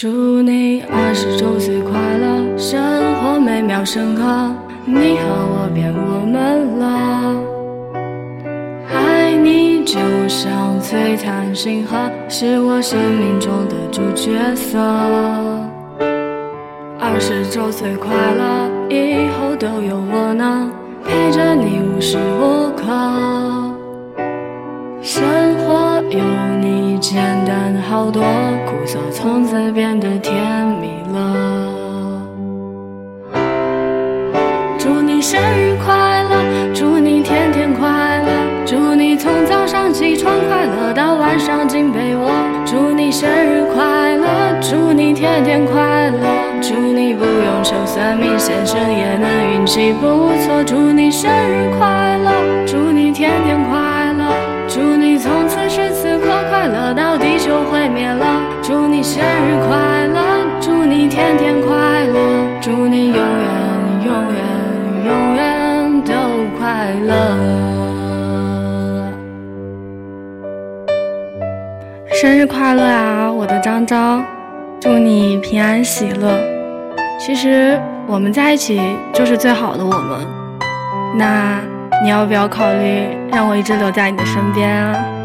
祝你二十周岁快乐，生活美妙深刻，你和我变我们了。爱你就像璀璨星河，是我生命中的主角色。二十周岁快乐，以后都有我呢，陪着你无时无刻。生活有你简单好多，苦涩从此变得甜蜜了。祝你生日快乐，祝你天天快乐，祝你从早上起床快乐到晚上进被窝。祝你生日快乐，祝你天天快乐，祝你不用求算命先生也能运气不错。祝你生日快乐，灭了。祝你生日快乐，祝你天天快乐，祝你永远永远永远都快乐。生日快乐啊，我的张张！祝你平安喜乐。其实我们在一起就是最好的我们。那你要不要考虑让我一直留在你的身边啊？